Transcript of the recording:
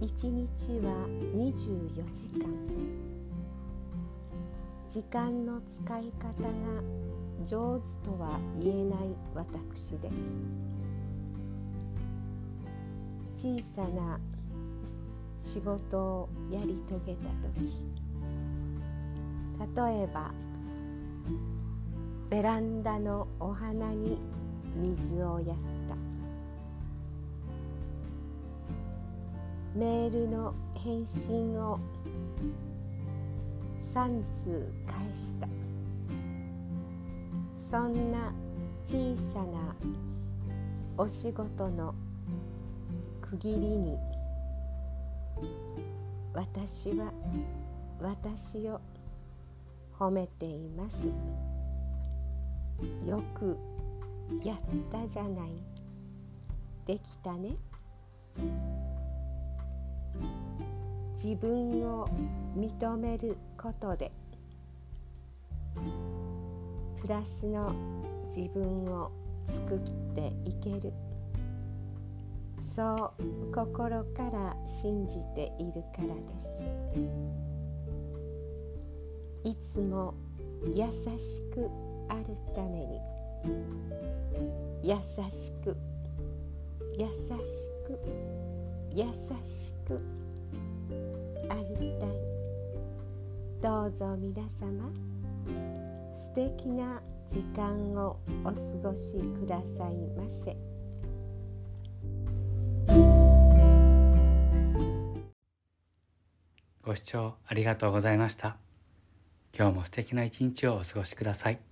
一日は24時間。時間の使い方が上手とは言えない私です。小さな仕事をやり遂げた時例えばベランダのお花に水をやったメールの返信を3通返した。そんな小さなお仕事の区切りに私は私を褒めています。よくやったじゃない。できたね。自分を認めることでプラスの自分を作っていける。そう心から信じているからです。いつも優しくあるために優しく優しく優しくたい。どうぞ皆様素敵な時間をお過ごしくださいませ。ご視聴ありがとうございました。今日も素敵な一日をお過ごしください。